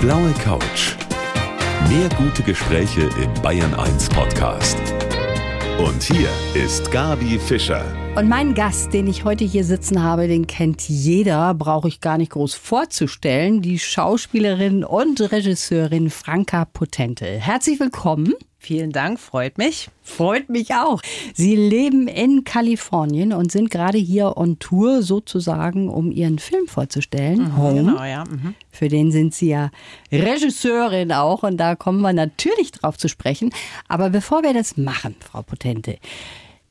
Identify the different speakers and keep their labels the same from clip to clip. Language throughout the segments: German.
Speaker 1: blaue Couch. Mehr gute Gespräche im Bayern 1 Podcast. Und hier ist Gabi Fischer.
Speaker 2: Und meinen Gast, den ich heute hier sitzen habe, den kennt jeder, brauche ich gar nicht groß vorzustellen. Die Schauspielerin und Regisseurin Franka Potente. Herzlich willkommen.
Speaker 3: Vielen Dank, freut mich.
Speaker 2: Freut mich auch. Sie leben in Kalifornien und sind gerade hier on Tour sozusagen, um ihren Film vorzustellen.
Speaker 3: Mhm,
Speaker 2: Home.
Speaker 3: Genau, ja. Mhm.
Speaker 2: Für den sind Sie ja Regisseurin auch und da kommen wir natürlich drauf zu sprechen. Aber bevor wir das machen, Frau Potente,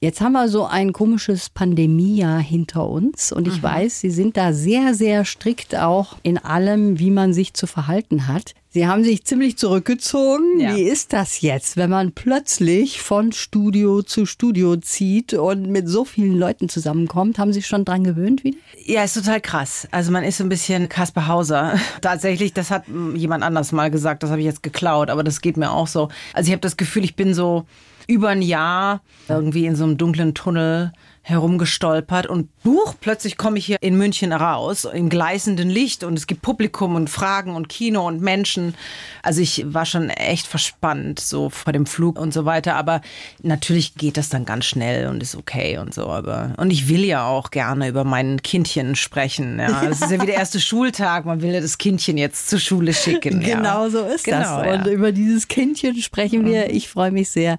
Speaker 2: Jetzt haben wir so ein komisches Pandemiejahr hinter uns und ich mhm. weiß, Sie sind da sehr, sehr strikt auch in allem, wie man sich zu verhalten hat. Sie haben sich ziemlich zurückgezogen. Ja. Wie ist das jetzt, wenn man plötzlich von Studio zu Studio zieht und mit so vielen Leuten zusammenkommt? Haben Sie sich schon dran gewöhnt wieder?
Speaker 3: Ja, ist total krass. Also man ist so ein bisschen Kasper Hauser. Tatsächlich, das hat jemand anders mal gesagt, das habe ich jetzt geklaut, aber das geht mir auch so. Also ich habe das Gefühl, ich bin so über ein Jahr irgendwie in so einem dunklen Tunnel herumgestolpert und buch, plötzlich komme ich hier in München raus, im gleißenden Licht und es gibt Publikum und Fragen und Kino und Menschen. Also ich war schon echt verspannt, so vor dem Flug und so weiter. Aber natürlich geht das dann ganz schnell und ist okay und so. Aber und ich will ja auch gerne über mein Kindchen sprechen. Ja, es ist ja wie der erste Schultag. Man will ja das Kindchen jetzt zur Schule schicken.
Speaker 2: Genau
Speaker 3: ja.
Speaker 2: so ist genau, das. Und ja. über dieses Kindchen sprechen wir. Mhm. Ich freue mich sehr,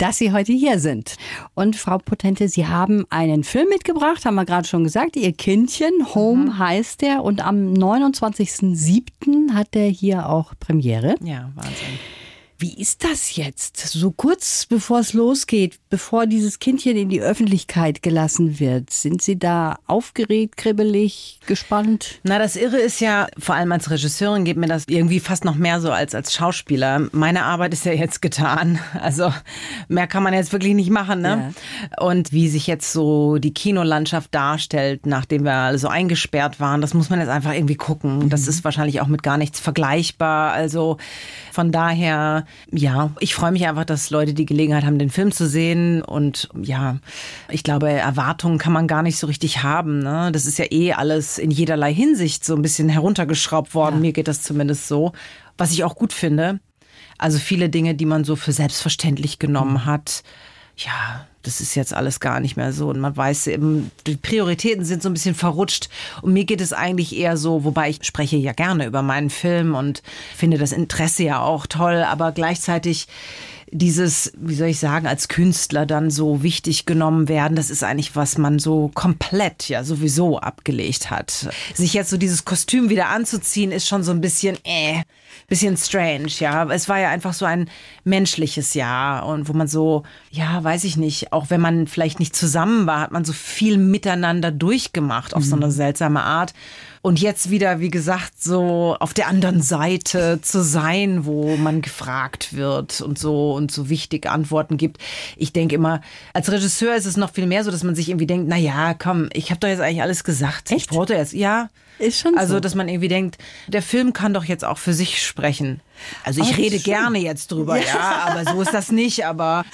Speaker 2: dass Sie heute hier sind. Und Frau Potente, Sie haben einen Film mitgebracht, haben wir gerade schon gesagt. Ihr Kindchen, Home mhm. heißt der. Und am 29.07. hat der hier auch Premiere.
Speaker 3: Ja, Wahnsinn.
Speaker 2: Wie ist das jetzt? So kurz bevor es losgeht, bevor dieses Kindchen in die Öffentlichkeit gelassen wird, sind Sie da aufgeregt, kribbelig, gespannt?
Speaker 3: Na, das Irre ist ja, vor allem als Regisseurin geht mir das irgendwie fast noch mehr so als als Schauspieler. Meine Arbeit ist ja jetzt getan. Also mehr kann man jetzt wirklich nicht machen, ne? Ja. Und wie sich jetzt so die Kinolandschaft darstellt, nachdem wir alle so eingesperrt waren, das muss man jetzt einfach irgendwie gucken. Das mhm. ist wahrscheinlich auch mit gar nichts vergleichbar. Also von daher ja, ich freue mich einfach, dass Leute die Gelegenheit haben, den Film zu sehen. Und ja, ich glaube, Erwartungen kann man gar nicht so richtig haben. Ne? Das ist ja eh alles in jederlei Hinsicht so ein bisschen heruntergeschraubt worden. Ja. Mir geht das zumindest so. Was ich auch gut finde. Also viele Dinge, die man so für selbstverständlich genommen mhm. hat. Ja, das ist jetzt alles gar nicht mehr so. Und man weiß eben, die Prioritäten sind so ein bisschen verrutscht. Und mir geht es eigentlich eher so, wobei ich spreche ja gerne über meinen Film und finde das Interesse ja auch toll, aber gleichzeitig dieses, wie soll ich sagen, als Künstler dann so wichtig genommen werden, das ist eigentlich, was man so komplett ja sowieso abgelegt hat. Sich jetzt so dieses Kostüm wieder anzuziehen, ist schon so ein bisschen, äh, bisschen strange, ja. Es war ja einfach so ein menschliches Jahr und wo man so, ja, weiß ich nicht, auch wenn man vielleicht nicht zusammen war, hat man so viel miteinander durchgemacht auf mhm. so eine seltsame Art. Und jetzt wieder, wie gesagt, so auf der anderen Seite zu sein, wo man gefragt wird und so und so wichtig Antworten gibt. Ich denke immer, als Regisseur ist es noch viel mehr so, dass man sich irgendwie denkt, na ja, komm, ich habe doch jetzt eigentlich alles gesagt.
Speaker 2: Echt?
Speaker 3: Ich brauche jetzt, ja.
Speaker 2: Ist schon
Speaker 3: also,
Speaker 2: so.
Speaker 3: dass man irgendwie denkt, der Film kann doch jetzt auch für sich sprechen. Also ich oh, rede gerne jetzt drüber, ja. ja. aber so ist das nicht, aber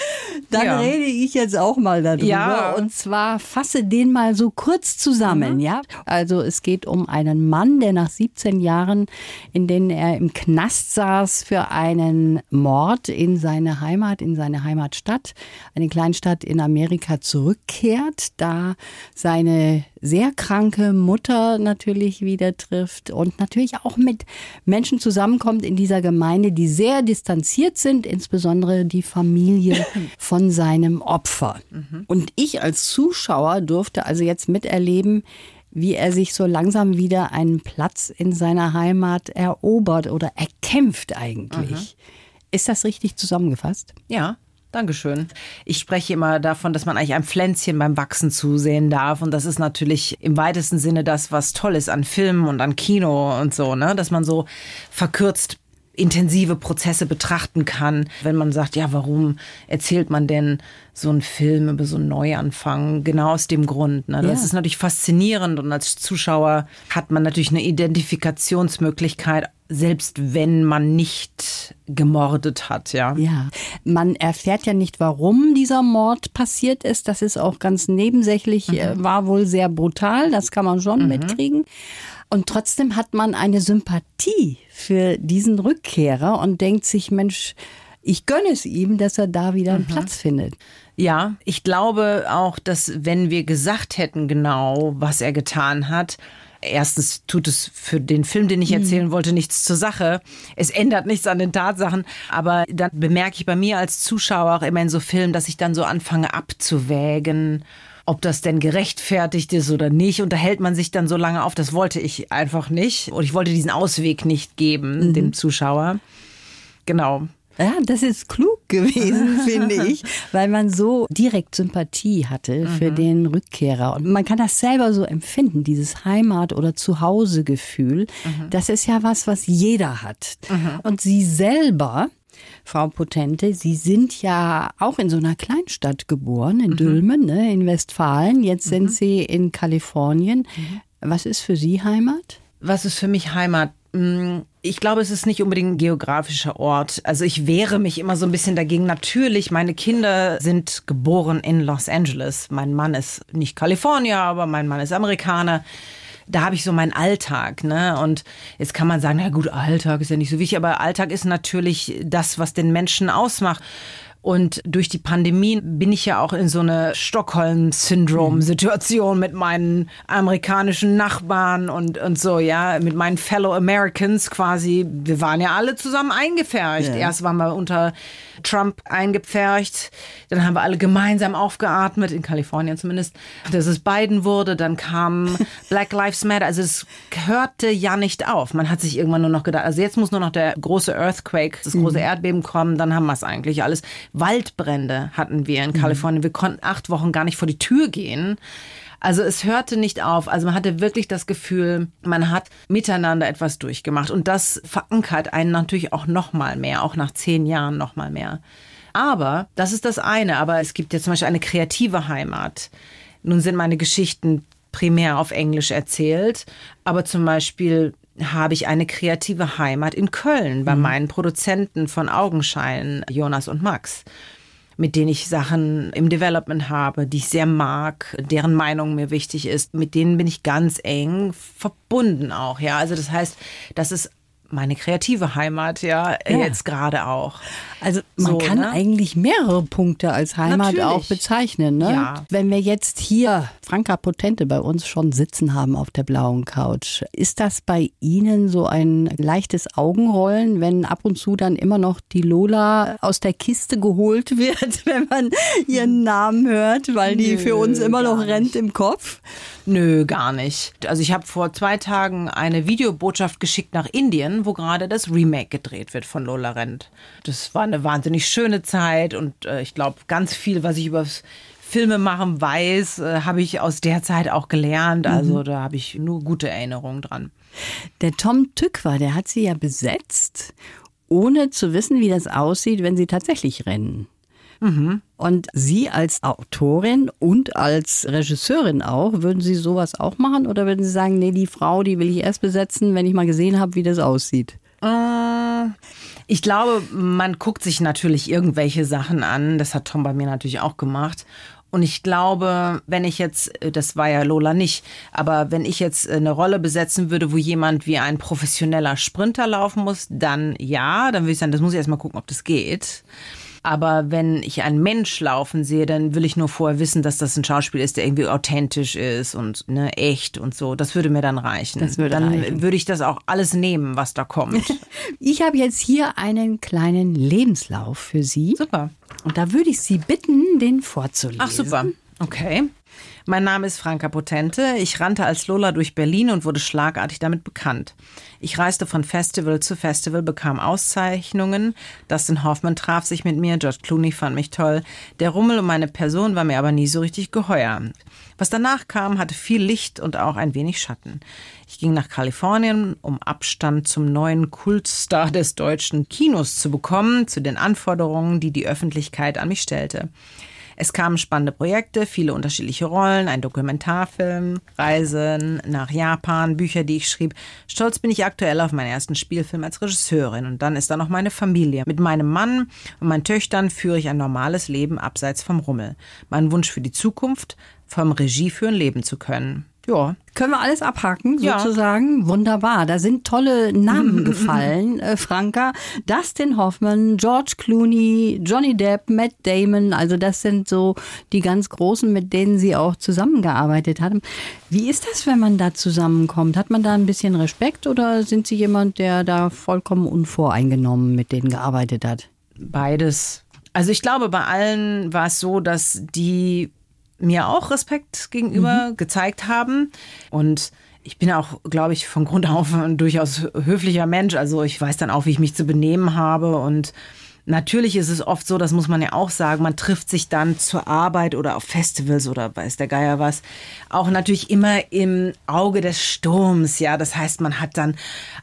Speaker 2: dann ja. rede ich jetzt auch mal darüber ja. und zwar fasse den mal so kurz zusammen, mhm. ja? Also es geht um einen Mann, der nach 17 Jahren, in denen er im Knast saß für einen Mord in seine Heimat, in seine Heimatstadt, eine Kleinstadt in Amerika zurückkehrt, da seine sehr kranke Mutter natürlich wieder trifft und natürlich auch mit Menschen zusammenkommt in dieser Gemeinde, die sehr distanziert sind, insbesondere die Familie von seinem Opfer. Mhm. Und ich als Zuschauer durfte also jetzt miterleben, wie er sich so langsam wieder einen Platz in seiner Heimat erobert oder erkämpft eigentlich. Mhm. Ist das richtig zusammengefasst?
Speaker 3: Ja, Dankeschön. Ich spreche immer davon, dass man eigentlich ein Pflänzchen beim Wachsen zusehen darf. Und das ist natürlich im weitesten Sinne das, was toll ist an Filmen und an Kino und so, ne? Dass man so verkürzt intensive Prozesse betrachten kann. Wenn man sagt, ja, warum erzählt man denn so einen Film über so einen Neuanfang? Genau aus dem Grund. Ne? Das ja. ist natürlich faszinierend und als Zuschauer hat man natürlich eine Identifikationsmöglichkeit, selbst wenn man nicht gemordet hat, ja.
Speaker 2: Ja, man erfährt ja nicht, warum dieser Mord passiert ist. Das ist auch ganz nebensächlich, mhm. Äh, war wohl sehr brutal, das kann man schon mhm. mitkriegen. Und trotzdem hat man eine Sympathie für diesen Rückkehrer und denkt sich, Mensch, ich gönne es ihm, dass er da wieder einen mhm. Platz findet.
Speaker 3: Ja, ich glaube auch, dass wenn wir gesagt hätten genau, was er getan hat, erstens tut es für den Film, den ich mhm. erzählen wollte, nichts zur Sache. Es ändert nichts an den Tatsachen. Aber dann bemerke ich bei mir als Zuschauer auch immer in so Filmen, dass ich dann so anfange abzuwägen ob das denn gerechtfertigt ist oder nicht. Unterhält man sich dann so lange auf? Das wollte ich einfach nicht. Und ich wollte diesen Ausweg nicht geben, mhm. dem Zuschauer. Genau.
Speaker 2: Ja, das ist klug gewesen, finde ich, weil man so direkt Sympathie hatte für mhm. den Rückkehrer. Und man kann das selber so empfinden, dieses Heimat- oder Zuhausegefühl. Mhm. Das ist ja was, was jeder hat. Mhm. Und sie selber, Frau Potente, Sie sind ja auch in so einer Kleinstadt geboren, in mhm. Dülmen, ne, in Westfalen. Jetzt sind mhm. Sie in Kalifornien. Mhm. Was ist für Sie Heimat?
Speaker 3: Was ist für mich Heimat? Mm, ich glaube, es ist nicht unbedingt ein geografischer Ort. Also ich wehre mich immer so ein bisschen dagegen. Natürlich, meine Kinder sind geboren in Los Angeles. Mein Mann ist nicht Kalifornier, aber mein Mann ist Amerikaner. Da habe ich so meinen Alltag, ne? Und jetzt kann man sagen, na gut, Alltag ist ja nicht so wichtig, aber Alltag ist natürlich das, was den Menschen ausmacht. Und durch die Pandemie bin ich ja auch in so eine Stockholm-Syndrom-Situation mit meinen amerikanischen Nachbarn und, und so, ja, mit meinen Fellow Americans quasi. Wir waren ja alle zusammen eingepfercht. Ja. Erst waren wir unter Trump eingepfercht. Dann haben wir alle gemeinsam aufgeatmet, in Kalifornien zumindest, dass es Biden wurde. Dann kam Black Lives Matter. Also es hörte ja nicht auf. Man hat sich irgendwann nur noch gedacht, also jetzt muss nur noch der große Earthquake, das große mhm. Erdbeben kommen, dann haben wir es eigentlich alles. Waldbrände hatten wir in mhm. Kalifornien. Wir konnten acht Wochen gar nicht vor die Tür gehen. Also es hörte nicht auf. Also man hatte wirklich das Gefühl, man hat miteinander etwas durchgemacht. Und das verankert einen natürlich auch noch mal mehr, auch nach zehn Jahren noch mal mehr. Aber das ist das eine. Aber es gibt ja zum Beispiel eine kreative Heimat. Nun sind meine Geschichten primär auf Englisch erzählt, aber zum Beispiel habe ich eine kreative Heimat in Köln bei mhm. meinen Produzenten von Augenschein, Jonas und Max mit denen ich Sachen im Development habe, die ich sehr mag, deren Meinung mir wichtig ist, mit denen bin ich ganz eng verbunden auch, ja. Also das heißt, das ist meine kreative Heimat ja, ja. jetzt gerade auch.
Speaker 2: Also man so, kann ne? eigentlich mehrere Punkte als Heimat Natürlich. auch bezeichnen. Ne? Ja. Wenn wir jetzt hier Franka Potente bei uns schon sitzen haben auf der blauen Couch, ist das bei Ihnen so ein leichtes Augenrollen, wenn ab und zu dann immer noch die Lola aus der Kiste geholt wird, wenn man ihren Namen hört, weil die Nö, für uns immer noch rennt nicht. im Kopf?
Speaker 3: Nö, gar nicht. Also ich habe vor zwei Tagen eine Videobotschaft geschickt nach Indien, wo gerade das Remake gedreht wird von Lola Rent. Das war eine wahnsinnig schöne Zeit und äh, ich glaube, ganz viel, was ich über Filme machen weiß, äh, habe ich aus der Zeit auch gelernt. Also mhm. da habe ich nur gute Erinnerungen dran.
Speaker 2: Der Tom Tückwer, der hat sie ja besetzt, ohne zu wissen, wie das aussieht, wenn sie tatsächlich rennen. Mhm. Und Sie als Autorin und als Regisseurin auch, würden Sie sowas auch machen oder würden Sie sagen, nee, die Frau, die will ich erst besetzen, wenn ich mal gesehen habe, wie das aussieht? Äh,
Speaker 3: ich glaube, man guckt sich natürlich irgendwelche Sachen an. Das hat Tom bei mir natürlich auch gemacht. Und ich glaube, wenn ich jetzt, äh, das war ja Lola nicht, aber wenn ich jetzt eine Rolle besetzen würde, wo jemand wie ein professioneller Sprinter laufen muss, dann ja, dann würde ich sagen, das muss ich erstmal gucken, ob das geht. Aber wenn ich einen Mensch laufen sehe, dann will ich nur vorher wissen, dass das ein Schauspiel ist, der irgendwie authentisch ist und ne, echt und so. Das würde mir dann reichen. Das würde dann reichen. würde ich das auch alles nehmen, was da kommt.
Speaker 2: ich habe jetzt hier einen kleinen Lebenslauf für Sie.
Speaker 3: Super.
Speaker 2: Und da würde ich Sie bitten, den vorzulesen.
Speaker 3: Ach super. Okay. Mein Name ist Franka Potente. Ich rannte als Lola durch Berlin und wurde schlagartig damit bekannt. Ich reiste von Festival zu Festival, bekam Auszeichnungen. Dustin Hoffman traf sich mit mir, George Clooney fand mich toll. Der Rummel um meine Person war mir aber nie so richtig geheuer. Was danach kam, hatte viel Licht und auch ein wenig Schatten. Ich ging nach Kalifornien, um Abstand zum neuen Kultstar des deutschen Kinos zu bekommen, zu den Anforderungen, die die Öffentlichkeit an mich stellte. Es kamen spannende Projekte, viele unterschiedliche Rollen, ein Dokumentarfilm, Reisen nach Japan, Bücher, die ich schrieb. Stolz bin ich aktuell auf meinen ersten Spielfilm als Regisseurin. Und dann ist da noch meine Familie. Mit meinem Mann und meinen Töchtern führe ich ein normales Leben abseits vom Rummel. Mein Wunsch für die Zukunft, vom Regie führen leben zu können. Ja.
Speaker 2: Können wir alles abhaken, sozusagen? Ja. Wunderbar. Da sind tolle Namen gefallen, äh, Franka. Dustin Hoffman, George Clooney, Johnny Depp, Matt Damon. Also das sind so die ganz Großen, mit denen Sie auch zusammengearbeitet haben. Wie ist das, wenn man da zusammenkommt? Hat man da ein bisschen Respekt oder sind Sie jemand, der da vollkommen unvoreingenommen mit denen gearbeitet hat?
Speaker 3: Beides. Also ich glaube, bei allen war es so, dass die mir auch Respekt gegenüber mhm. gezeigt haben. Und ich bin auch, glaube ich, von Grund auf ein durchaus höflicher Mensch. Also ich weiß dann auch, wie ich mich zu benehmen habe und Natürlich ist es oft so, das muss man ja auch sagen, man trifft sich dann zur Arbeit oder auf Festivals oder weiß der Geier was, auch natürlich immer im Auge des Sturms, ja. Das heißt, man hat dann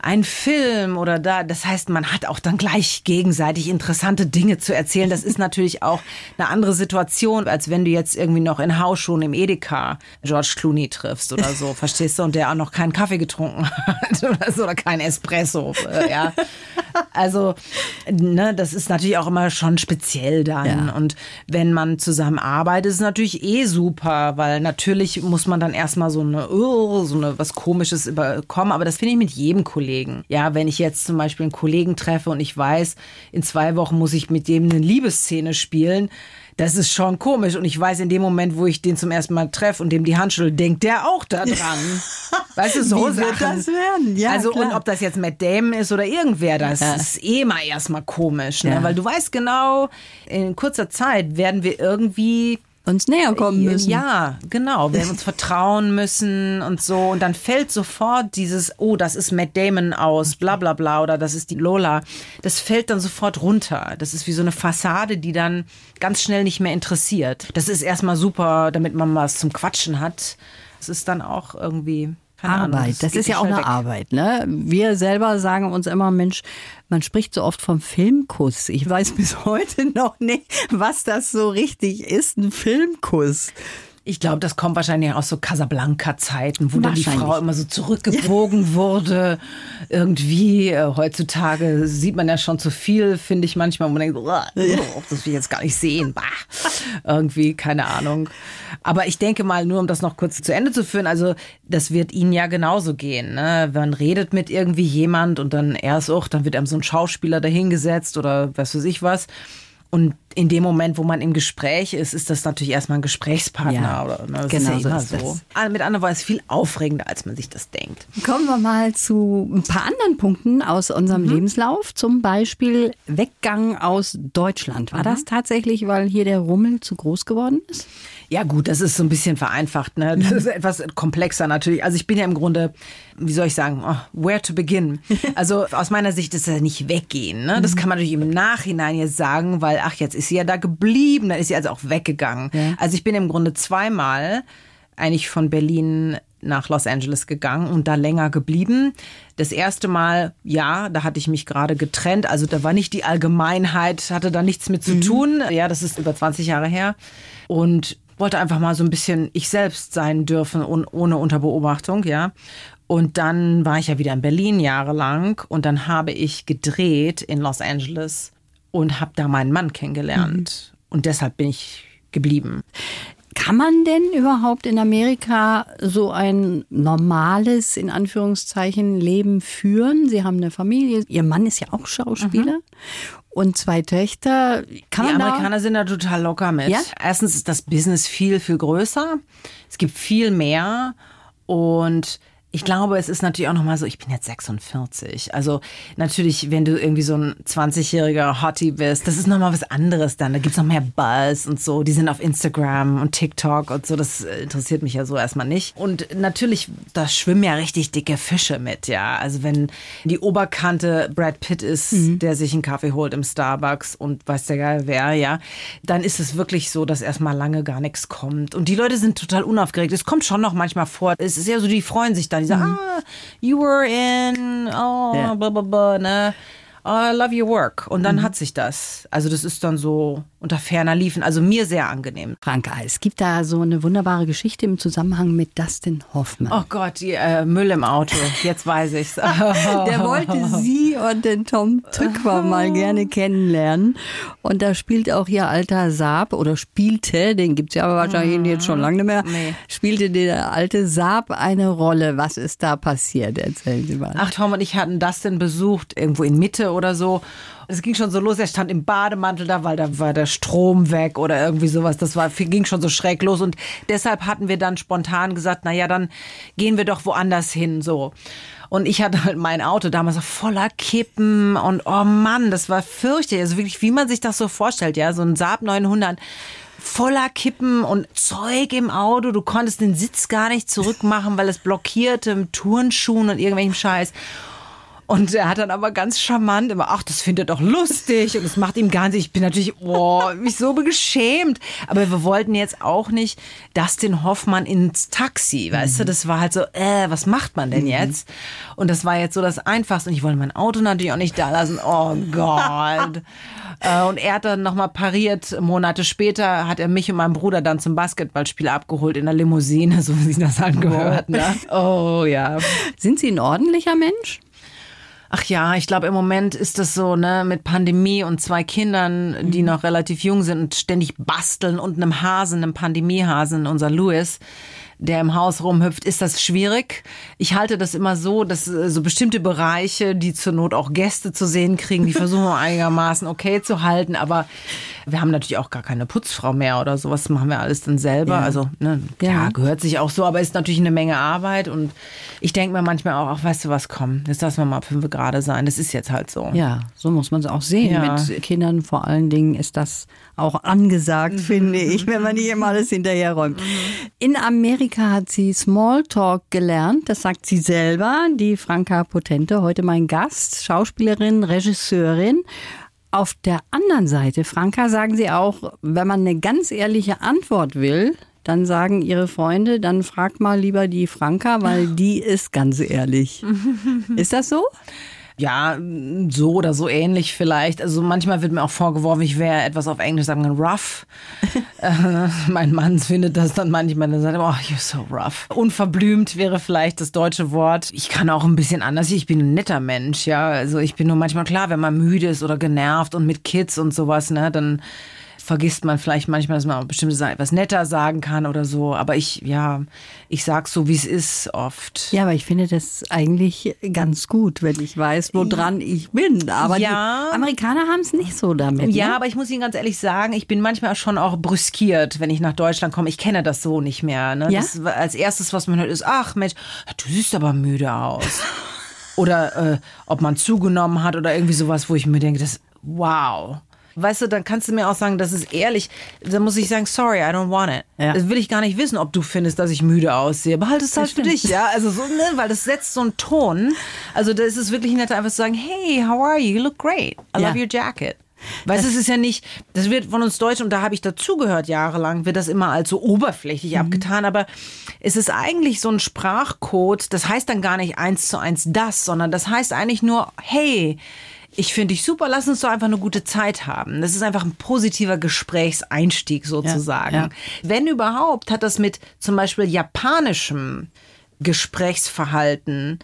Speaker 3: einen Film oder da, das heißt, man hat auch dann gleich gegenseitig interessante Dinge zu erzählen. Das ist natürlich auch eine andere Situation, als wenn du jetzt irgendwie noch in Haus schon im Edeka George Clooney triffst oder so, verstehst du? Und der auch noch keinen Kaffee getrunken hat oder so oder kein Espresso, äh, ja. Also, ne, das ist natürlich auch immer schon speziell dann. Ja. Und wenn man zusammen arbeitet, ist es natürlich eh super, weil natürlich muss man dann erstmal so eine, oh, so eine was Komisches überkommen. Aber das finde ich mit jedem Kollegen. Ja, wenn ich jetzt zum Beispiel einen Kollegen treffe und ich weiß, in zwei Wochen muss ich mit dem eine Liebesszene spielen, das ist schon komisch. Und ich weiß, in dem Moment, wo ich den zum ersten Mal treffe und dem die Hand schüttel, denkt der auch da dran. weißt du, so
Speaker 2: Wie Sachen. das werden?
Speaker 3: Ja, also, klar. und ob das jetzt Matt Damon ist oder irgendwer, das ja. ist eh mal erstmal komisch. Ne? Ja. Weil du weißt genau, in kurzer Zeit werden wir irgendwie
Speaker 2: uns näher kommen müssen.
Speaker 3: Ja, genau. Wir uns vertrauen müssen und so. Und dann fällt sofort dieses, oh, das ist Matt Damon aus, bla bla bla, oder das ist die Lola. Das fällt dann sofort runter. Das ist wie so eine Fassade, die dann ganz schnell nicht mehr interessiert. Das ist erstmal super, damit man was zum Quatschen hat. Es ist dann auch irgendwie.
Speaker 2: Ahnung, das, das ist ja auch eine weg. Arbeit. Ne? Wir selber sagen uns immer, Mensch, man spricht so oft vom Filmkuss. Ich weiß bis heute noch nicht, was das so richtig ist, ein Filmkuss.
Speaker 3: Ich glaube, das kommt wahrscheinlich aus so Casablanca-Zeiten, wo dann die Frau immer so zurückgebogen wurde. Irgendwie, äh, heutzutage sieht man ja schon zu viel, finde ich manchmal. Und man denkt, oh, das will ich jetzt gar nicht sehen. Bah. Irgendwie, keine Ahnung. Aber ich denke mal, nur um das noch kurz zu Ende zu führen, also das wird Ihnen ja genauso gehen. Ne? Man redet mit irgendwie jemand und dann erst auch, dann wird einem so ein Schauspieler dahingesetzt oder was weiß ich was. Und in dem Moment, wo man im Gespräch ist, ist das natürlich erstmal ein Gesprächspartner. Ja, oder, ne? Das genau ist ja so. so. Ah, mit anderen Worten, ist viel aufregender, als man sich das denkt.
Speaker 2: Kommen wir mal zu ein paar anderen Punkten aus unserem mhm. Lebenslauf. Zum Beispiel Weggang aus Deutschland. War mhm. das tatsächlich, weil hier der Rummel zu groß geworden ist?
Speaker 3: Ja gut, das ist so ein bisschen vereinfacht. Ne? Das ist etwas komplexer natürlich. Also ich bin ja im Grunde, wie soll ich sagen, oh, where to begin? Also aus meiner Sicht ist das nicht weggehen. Ne? Das mhm. kann man natürlich im Nachhinein jetzt sagen, weil ach, jetzt ist sie ja da geblieben, dann ist sie also auch weggegangen. Ja. Also ich bin im Grunde zweimal eigentlich von Berlin nach Los Angeles gegangen und da länger geblieben. Das erste Mal, ja, da hatte ich mich gerade getrennt. Also da war nicht die Allgemeinheit, hatte da nichts mit zu mhm. tun. Ja, das ist über 20 Jahre her. Und wollte einfach mal so ein bisschen ich selbst sein dürfen, ohne Unterbeobachtung, ja. Und dann war ich ja wieder in Berlin jahrelang und dann habe ich gedreht in Los Angeles und habe da meinen Mann kennengelernt. Mhm. Und deshalb bin ich geblieben.
Speaker 2: Kann man denn überhaupt in Amerika so ein normales, in Anführungszeichen, Leben führen? Sie haben eine Familie, Ihr Mann ist ja auch Schauspieler. Mhm und zwei Töchter.
Speaker 3: Kann die Amerikaner sind da total locker mit. Ja? Erstens ist das Business viel, viel größer. Es gibt viel mehr und ich glaube, es ist natürlich auch nochmal so, ich bin jetzt 46. Also natürlich, wenn du irgendwie so ein 20-jähriger Hottie bist, das ist nochmal was anderes dann. Da gibt's noch mehr Buzz und so. Die sind auf Instagram und TikTok und so. Das äh, interessiert mich ja so erstmal nicht. Und natürlich, da schwimmen ja richtig dicke Fische mit, ja. Also wenn die Oberkante Brad Pitt ist, mhm. der sich einen Kaffee holt im Starbucks und weiß der geil wer, ja, dann ist es wirklich so, dass erstmal lange gar nichts kommt. Und die Leute sind total unaufgeregt. Es kommt schon noch manchmal vor. Es ist ja so, die freuen sich dann die sagen, mhm. ah, you were in, oh, ja. blah, blah, blah, ne? I love your work. Und dann mhm. hat sich das. Also das ist dann so unter ferner Liefen. Also mir sehr angenehm.
Speaker 2: Franka, es gibt da so eine wunderbare Geschichte im Zusammenhang mit Dustin Hoffmann.
Speaker 3: Oh Gott, die, äh, Müll im Auto. Jetzt weiß ich's.
Speaker 2: Der wollte sie und den Tom Tückwer mal gerne kennenlernen. Und da spielt auch ihr alter Saab oder spielte, den gibt's ja aber wahrscheinlich mhm. jetzt schon lange nicht mehr, nee. spielte der alte Saab eine Rolle. Was ist da passiert? Erzählen Sie mal.
Speaker 3: Ach, Tom und ich hatten Dustin besucht, irgendwo in Mitte oder so. Es ging schon so los, er stand im Bademantel da, weil da war der Strom weg oder irgendwie sowas. Das war, ging schon so schräg los. Und deshalb hatten wir dann spontan gesagt, na ja, dann gehen wir doch woanders hin, so. Und ich hatte halt mein Auto damals voller Kippen und oh Mann, das war fürchterlich. Also wirklich, wie man sich das so vorstellt, ja, so ein Saab 900 voller Kippen und Zeug im Auto. Du konntest den Sitz gar nicht zurückmachen, weil es blockierte mit Turnschuhen und irgendwelchem Scheiß. Und er hat dann aber ganz charmant immer, ach, das findet doch lustig und es macht ihm gar nicht. Ich bin natürlich, boah, mich so geschämt. Aber wir wollten jetzt auch nicht Dustin Hoffmann ins Taxi, weißt mhm. du? Das war halt so, äh, was macht man denn mhm. jetzt? Und das war jetzt so das Einfachste. Und ich wollte mein Auto natürlich auch nicht da lassen. Oh Gott. Äh, und er hat dann nochmal pariert. Monate später hat er mich und meinen Bruder dann zum Basketballspiel abgeholt in der Limousine, so wie sich das angehört. Ne? Oh ja.
Speaker 2: Sind Sie ein ordentlicher Mensch?
Speaker 3: Ach ja, ich glaube, im Moment ist das so, ne, mit Pandemie und zwei Kindern, die mhm. noch relativ jung sind und ständig basteln und einem Hasen, einem Pandemiehasen, unser Louis der im Haus rumhüpft, ist das schwierig. Ich halte das immer so, dass äh, so bestimmte Bereiche, die zur Not auch Gäste zu sehen kriegen, die versuchen wir einigermaßen okay zu halten. Aber wir haben natürlich auch gar keine Putzfrau mehr oder sowas. Machen wir alles dann selber. Ja. Also, ne, ja. ja. gehört sich auch so, aber ist natürlich eine Menge Arbeit. Und ich denke mir manchmal auch, ach, weißt du was, komm, jetzt lassen wir mal fünf gerade sein. Das ist jetzt halt so.
Speaker 2: Ja, so muss man es auch sehen. Ja. Mit Kindern vor allen Dingen ist das auch angesagt, finde ich, wenn man nicht immer alles hinterherräumt. Mhm. In Amerika hat sie Smalltalk gelernt, das sagt sie selber, die Franka Potente, heute mein Gast, Schauspielerin, Regisseurin. Auf der anderen Seite, Franka, sagen Sie auch, wenn man eine ganz ehrliche Antwort will, dann sagen Ihre Freunde, dann frag mal lieber die Franka, weil die ist ganz ehrlich. ist das so?
Speaker 3: Ja, so oder so ähnlich vielleicht. Also manchmal wird mir auch vorgeworfen, ich wäre etwas auf Englisch sagen rough. äh, mein Mann findet das dann manchmal, dann sagt er, oh, you're so rough. Unverblümt wäre vielleicht das deutsche Wort. Ich kann auch ein bisschen anders. Ich bin ein netter Mensch, ja. Also ich bin nur manchmal klar, wenn man müde ist oder genervt und mit Kids und sowas, ne, dann vergisst man vielleicht manchmal, dass man bestimmte Sachen etwas netter sagen kann oder so. Aber ich, ja, ich sag so, wie es ist oft.
Speaker 2: Ja, aber ich finde das eigentlich ganz gut, wenn ich weiß, woran ich bin. Aber ja. die Amerikaner haben es nicht so damit.
Speaker 3: Ja,
Speaker 2: ne?
Speaker 3: aber ich muss Ihnen ganz ehrlich sagen, ich bin manchmal schon auch brüskiert, wenn ich nach Deutschland komme. Ich kenne das so nicht mehr. Ne? Ja? Das, als erstes, was man hört, ist, ach Mensch, du siehst aber müde aus. oder äh, ob man zugenommen hat oder irgendwie sowas, wo ich mir denke, das, wow. Weißt du, dann kannst du mir auch sagen, das ist ehrlich. Dann muss ich sagen, sorry, I don't want it. Ja. Das will ich gar nicht wissen, ob du findest, dass ich müde aussehe. Behalte es halt für dich, ja. Also so, ne, weil das setzt so einen Ton. Also da ist es wirklich netter, einfach zu sagen, hey, how are you? You look great. I ja. love your jacket. Weißt du, es ist ja nicht, das wird von uns Deutschen, und da habe ich dazugehört jahrelang, wird das immer als so oberflächlich mhm. abgetan, aber es ist eigentlich so ein Sprachcode, das heißt dann gar nicht eins zu eins das, sondern das heißt eigentlich nur, hey, ich finde dich super, lass uns doch einfach eine gute Zeit haben. Das ist einfach ein positiver Gesprächseinstieg sozusagen. Ja, ja. Wenn überhaupt, hat das mit zum Beispiel japanischem Gesprächsverhalten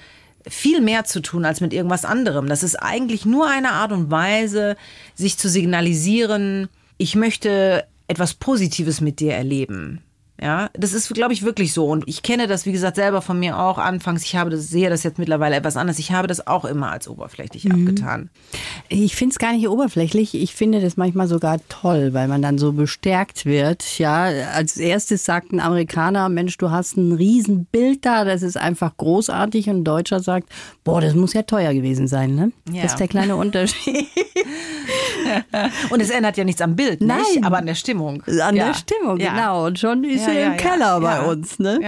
Speaker 3: viel mehr zu tun als mit irgendwas anderem. Das ist eigentlich nur eine Art und Weise, sich zu signalisieren, ich möchte etwas Positives mit dir erleben. Ja, das ist, glaube ich, wirklich so. Und ich kenne das, wie gesagt, selber von mir auch anfangs. Ich habe das, sehe das jetzt mittlerweile etwas anders. Ich habe das auch immer als oberflächlich mhm. abgetan.
Speaker 2: Ich finde es gar nicht oberflächlich. Ich finde das manchmal sogar toll, weil man dann so bestärkt wird. Ja, als erstes sagt ein Amerikaner, Mensch, du hast ein Riesenbild da. Das ist einfach großartig. Und ein Deutscher sagt, boah, das muss ja teuer gewesen sein, ne? Ja. Das ist der kleine Unterschied.
Speaker 3: Und es ändert ja nichts am Bild, Nein. nicht? aber an der Stimmung.
Speaker 2: An ja. der Stimmung, ja. genau. Und schon ist ja, im Keller bei uns. Ne?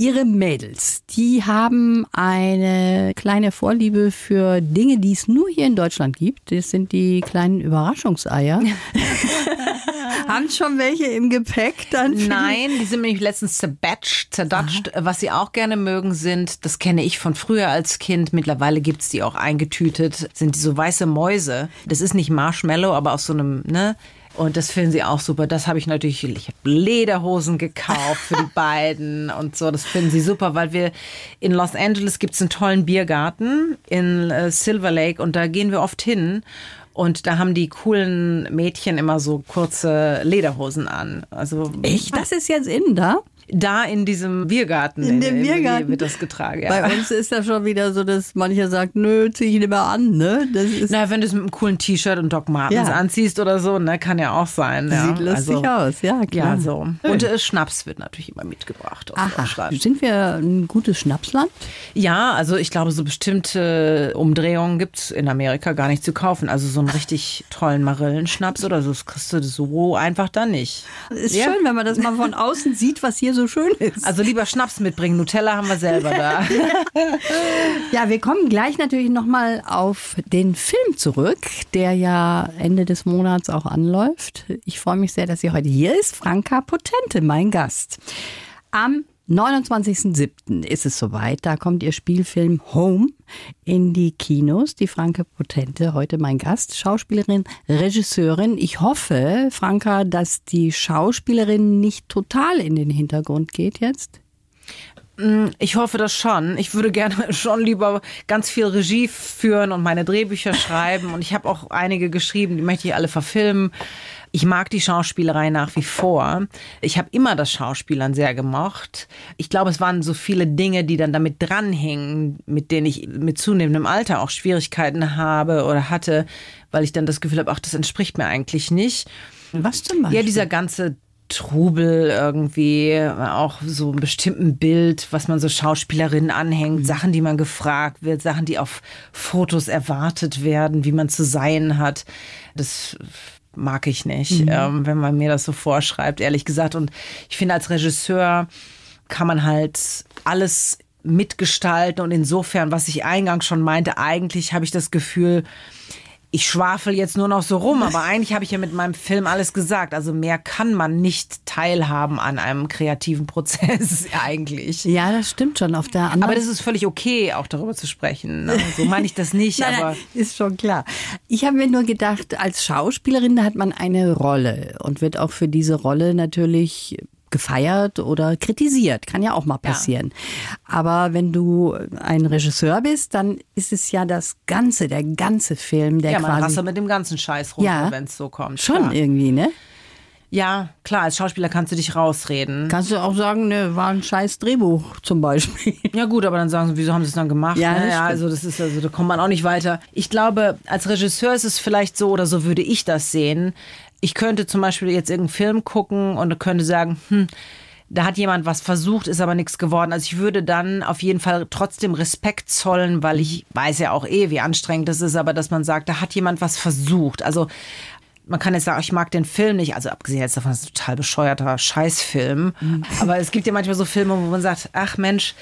Speaker 2: Ihre Mädels, die haben eine kleine Vorliebe für Dinge, die es nur hier in Deutschland gibt. Das sind die kleinen Überraschungseier. haben schon welche im Gepäck dann?
Speaker 3: Nein, die sind nämlich letztens zerbatcht, zerdatscht. Aha. Was sie auch gerne mögen sind, das kenne ich von früher als Kind, mittlerweile gibt es die auch eingetütet, sind die so weiße Mäuse. Das ist nicht Marshmallow, aber aus so einem, ne? Und das finden sie auch super. Das habe ich natürlich, ich habe Lederhosen gekauft für die beiden und so. Das finden sie super, weil wir in Los Angeles gibt es einen tollen Biergarten in äh, Silver Lake und da gehen wir oft hin. Und da haben die coolen Mädchen immer so kurze Lederhosen an. Also
Speaker 2: echt? Das ist jetzt innen da?
Speaker 3: Da in diesem Biergarten.
Speaker 2: In, dem Biergarten
Speaker 3: wird das getragen. Ja.
Speaker 2: Bei uns ist das schon wieder so, dass mancher sagt, nö, zieh ich nicht mehr an. Ne?
Speaker 3: Das ist Na, wenn du es mit einem coolen T-Shirt und Doc Martens ja. anziehst oder so, ne, kann ja auch sein. Ja.
Speaker 2: Sieht lustig also, aus, ja klar.
Speaker 3: Ja, so. Und äh, Schnaps wird natürlich immer mitgebracht aus Aha.
Speaker 2: Sind wir ein gutes Schnapsland?
Speaker 3: Ja, also ich glaube, so bestimmte Umdrehungen gibt es in Amerika gar nicht zu kaufen. Also so einen richtig tollen Marillenschnaps oder so, das kriegst du so einfach dann nicht.
Speaker 2: Ist schön, wenn man das mal von außen sieht, was hier so so schön ist.
Speaker 3: Also lieber Schnaps mitbringen. Nutella haben wir selber da.
Speaker 2: ja, wir kommen gleich natürlich nochmal auf den Film zurück, der ja Ende des Monats auch anläuft. Ich freue mich sehr, dass sie heute hier ist. Franka Potente, mein Gast. Am 29.07. ist es soweit. Da kommt ihr Spielfilm Home in die Kinos. Die Franke Potente, heute mein Gast, Schauspielerin, Regisseurin. Ich hoffe, Franka, dass die Schauspielerin nicht total in den Hintergrund geht jetzt.
Speaker 3: Mm, ich hoffe das schon. Ich würde gerne schon lieber ganz viel Regie führen und meine Drehbücher schreiben. Und ich habe auch einige geschrieben, die möchte ich alle verfilmen. Ich mag die Schauspielerei nach wie vor. Ich habe immer das Schauspielern sehr gemocht. Ich glaube, es waren so viele Dinge, die dann damit dranhängen, mit denen ich mit zunehmendem Alter auch Schwierigkeiten habe oder hatte, weil ich dann das Gefühl habe, ach, das entspricht mir eigentlich nicht.
Speaker 2: Was zum Beispiel?
Speaker 3: Ja, dieser ganze Trubel irgendwie, auch so einem bestimmten Bild, was man so Schauspielerinnen anhängt, mhm. Sachen, die man gefragt wird, Sachen, die auf Fotos erwartet werden, wie man zu sein hat. Das mag ich nicht, mhm. ähm, wenn man mir das so vorschreibt, ehrlich gesagt. Und ich finde, als Regisseur kann man halt alles mitgestalten und insofern, was ich eingangs schon meinte, eigentlich habe ich das Gefühl, ich schwafel jetzt nur noch so rum, aber eigentlich habe ich ja mit meinem Film alles gesagt. Also mehr kann man nicht teilhaben an einem kreativen Prozess eigentlich.
Speaker 2: Ja, das stimmt schon. Auf der anderen
Speaker 3: aber das ist völlig okay, auch darüber zu sprechen. Ne? So meine ich das nicht. nein, aber
Speaker 2: nein, ist schon klar. Ich habe mir nur gedacht, als Schauspielerin hat man eine Rolle und wird auch für diese Rolle natürlich gefeiert oder kritisiert. Kann ja auch mal passieren. Ja. Aber wenn du ein Regisseur bist, dann ist es ja das Ganze, der ganze Film, der
Speaker 3: ja,
Speaker 2: quasi... Ja,
Speaker 3: man rasselt mit dem ganzen Scheiß runter, ja, wenn es so kommt.
Speaker 2: Schon klar. irgendwie, ne?
Speaker 3: Ja, klar, als Schauspieler kannst du dich rausreden.
Speaker 2: Kannst du auch sagen, ne, war ein scheiß Drehbuch zum Beispiel.
Speaker 3: Ja gut, aber dann sagen sie, wieso haben sie es dann gemacht? Ja, ne? ja also das ist also da kommt man auch nicht weiter. Ich glaube, als Regisseur ist es vielleicht so oder so würde ich das sehen ich könnte zum Beispiel jetzt irgendeinen Film gucken und könnte sagen, hm, da hat jemand was versucht, ist aber nichts geworden. Also ich würde dann auf jeden Fall trotzdem Respekt zollen, weil ich weiß ja auch eh, wie anstrengend das ist, aber dass man sagt, da hat jemand was versucht. Also man kann jetzt sagen, ich mag den Film nicht, also abgesehen jetzt davon, das ist ein total bescheuerter Scheißfilm. Mhm. Aber es gibt ja manchmal so Filme, wo man sagt, ach Mensch,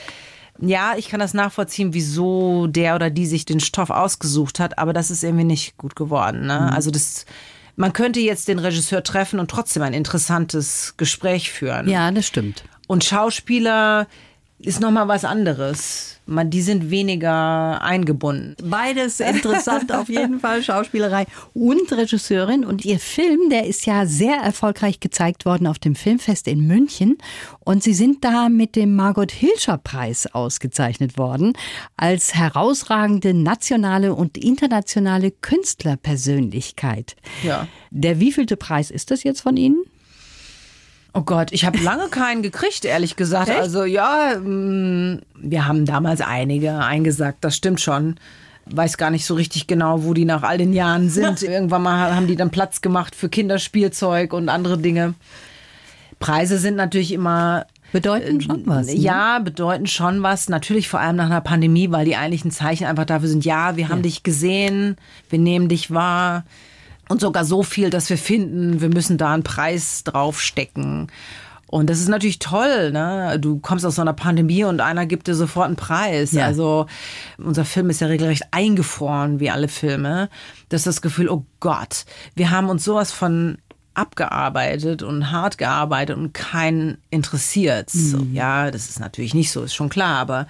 Speaker 3: ja, ich kann das nachvollziehen, wieso der oder die sich den Stoff ausgesucht hat, aber das ist irgendwie nicht gut geworden. Ne? Mhm. Also das man könnte jetzt den Regisseur treffen und trotzdem ein interessantes Gespräch führen.
Speaker 2: Ja, das stimmt.
Speaker 3: Und Schauspieler ist noch mal was anderes. Man, die sind weniger eingebunden.
Speaker 2: Beides interessant auf jeden Fall, Schauspielerei und Regisseurin. Und ihr Film, der ist ja sehr erfolgreich gezeigt worden auf dem Filmfest in München. Und Sie sind da mit dem Margot Hilscher Preis ausgezeichnet worden als herausragende nationale und internationale Künstlerpersönlichkeit. Ja. Der wievielte Preis ist das jetzt von Ihnen?
Speaker 3: Oh Gott, ich habe lange keinen gekriegt, ehrlich gesagt. Echt? Also ja, mm, wir haben damals einige eingesagt, das stimmt schon. Weiß gar nicht so richtig genau, wo die nach all den Jahren sind. Irgendwann mal haben die dann Platz gemacht für Kinderspielzeug und andere Dinge. Preise sind natürlich immer
Speaker 2: Bedeuten schon was. Ne?
Speaker 3: Ja, bedeuten schon was. Natürlich vor allem nach einer Pandemie, weil die eigentlichen Zeichen einfach dafür sind, ja, wir haben ja. dich gesehen, wir nehmen dich wahr. Und sogar so viel, dass wir finden, wir müssen da einen Preis draufstecken. Und das ist natürlich toll, ne? Du kommst aus so einer Pandemie und einer gibt dir sofort einen Preis. Ja. Also unser Film ist ja regelrecht eingefroren, wie alle Filme. Das ist das Gefühl, oh Gott, wir haben uns sowas von abgearbeitet und hart gearbeitet und keinen interessiert. Mhm. Ja, das ist natürlich nicht so, ist schon klar, aber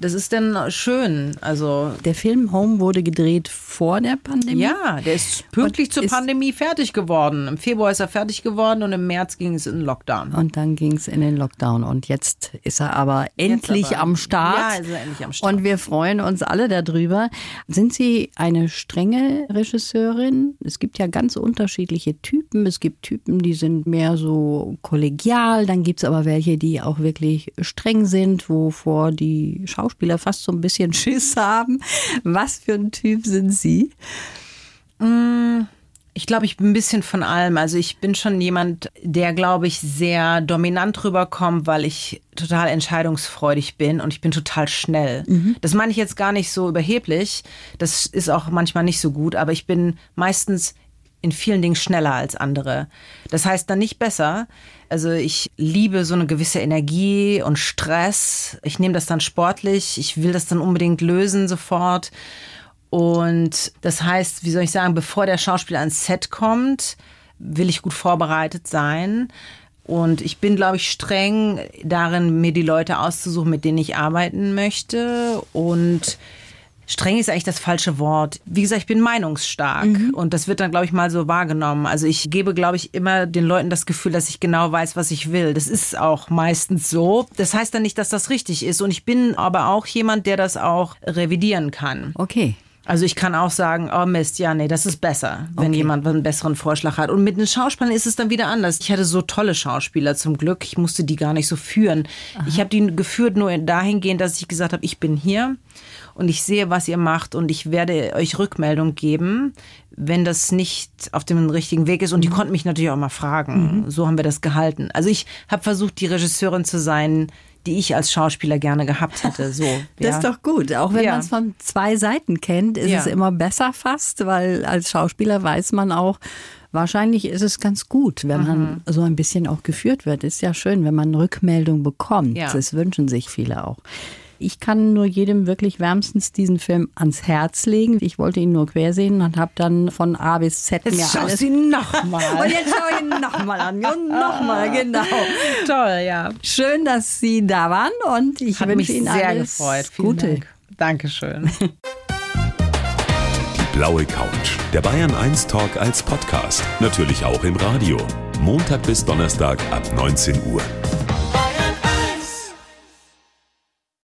Speaker 3: das ist dann schön. Also
Speaker 2: der Film Home wurde gedreht vor der Pandemie.
Speaker 3: Ja, der ist pünktlich und zur Pandemie fertig geworden. Im Februar ist er fertig geworden und im März ging es in den Lockdown.
Speaker 2: Und dann ging es in den Lockdown und jetzt ist er aber endlich aber, am Start. Ja, ist er endlich am Start. Und wir freuen uns alle darüber. Sind Sie eine strenge Regisseurin? Es gibt ja ganz unterschiedliche Typen. Es gibt Typen, die sind mehr so kollegial. Dann gibt es aber welche, die auch wirklich streng sind, wovor die Schauspieler Schauspieler fast so ein bisschen Schiss haben. Was für ein Typ sind Sie?
Speaker 3: Mm, ich glaube, ich bin ein bisschen von allem. Also ich bin schon jemand, der, glaube ich, sehr dominant rüberkommt, weil ich total entscheidungsfreudig bin und ich bin total schnell. Mhm. Das meine ich jetzt gar nicht so überheblich. Das ist auch manchmal nicht so gut, aber ich bin meistens in vielen Dingen schneller als andere. Das heißt dann nicht besser. Also ich liebe so eine gewisse Energie und Stress. Ich nehme das dann sportlich. Ich will das dann unbedingt lösen sofort. Und das heißt, wie soll ich sagen, bevor der Schauspieler ans Set kommt, will ich gut vorbereitet sein. Und ich bin, glaube ich, streng darin, mir die Leute auszusuchen, mit denen ich arbeiten möchte. Und streng ist eigentlich das falsche Wort. Wie gesagt, ich bin meinungsstark mhm. und das wird dann, glaube ich, mal so wahrgenommen. Also ich gebe, glaube ich, immer den Leuten das Gefühl, dass ich genau weiß, was ich will. Das ist auch meistens so. Das heißt dann nicht, dass das richtig ist. Und ich bin aber auch jemand, der das auch revidieren kann.
Speaker 2: Okay.
Speaker 3: Also ich kann auch sagen, oh Mist, ja, nee, das ist besser, wenn okay. jemand einen besseren Vorschlag hat. Und mit den Schauspielern ist es dann wieder anders. Ich hatte so tolle Schauspieler zum Glück. Ich musste die gar nicht so führen. Aha. Ich habe die geführt nur dahingehend, dass ich gesagt habe, ich bin hier und ich sehe, was ihr macht und ich werde euch Rückmeldung geben, wenn das nicht auf dem richtigen Weg ist. Und die mhm. konnten mich natürlich auch mal fragen. Mhm. So haben wir das gehalten. Also ich habe versucht, die Regisseurin zu sein, die ich als Schauspieler gerne gehabt hätte. So,
Speaker 2: das ja. ist doch gut. Auch wenn ja. man es von zwei Seiten kennt, ist ja. es immer besser fast, weil als Schauspieler weiß man auch, Wahrscheinlich ist es ganz gut, wenn man mhm. so ein bisschen auch geführt wird. Ist ja schön, wenn man Rückmeldung bekommt. Das wünschen sich viele auch. Ich kann nur jedem wirklich wärmstens diesen Film ans Herz legen. Ich wollte ihn nur quersehen und habe dann von A bis Z
Speaker 3: jetzt mir alles... ihn nochmal.
Speaker 2: und jetzt schaue ich ihn nochmal an. Und nochmal, genau.
Speaker 3: Toll, ja.
Speaker 2: Schön, dass Sie da waren und ich Hat wünsche Ihnen sehr alles gefreut. Vielen Gute. Dank.
Speaker 3: Dankeschön.
Speaker 1: Die blaue Couch. Der Bayern 1 Talk als Podcast. Natürlich auch im Radio. Montag bis Donnerstag ab 19 Uhr.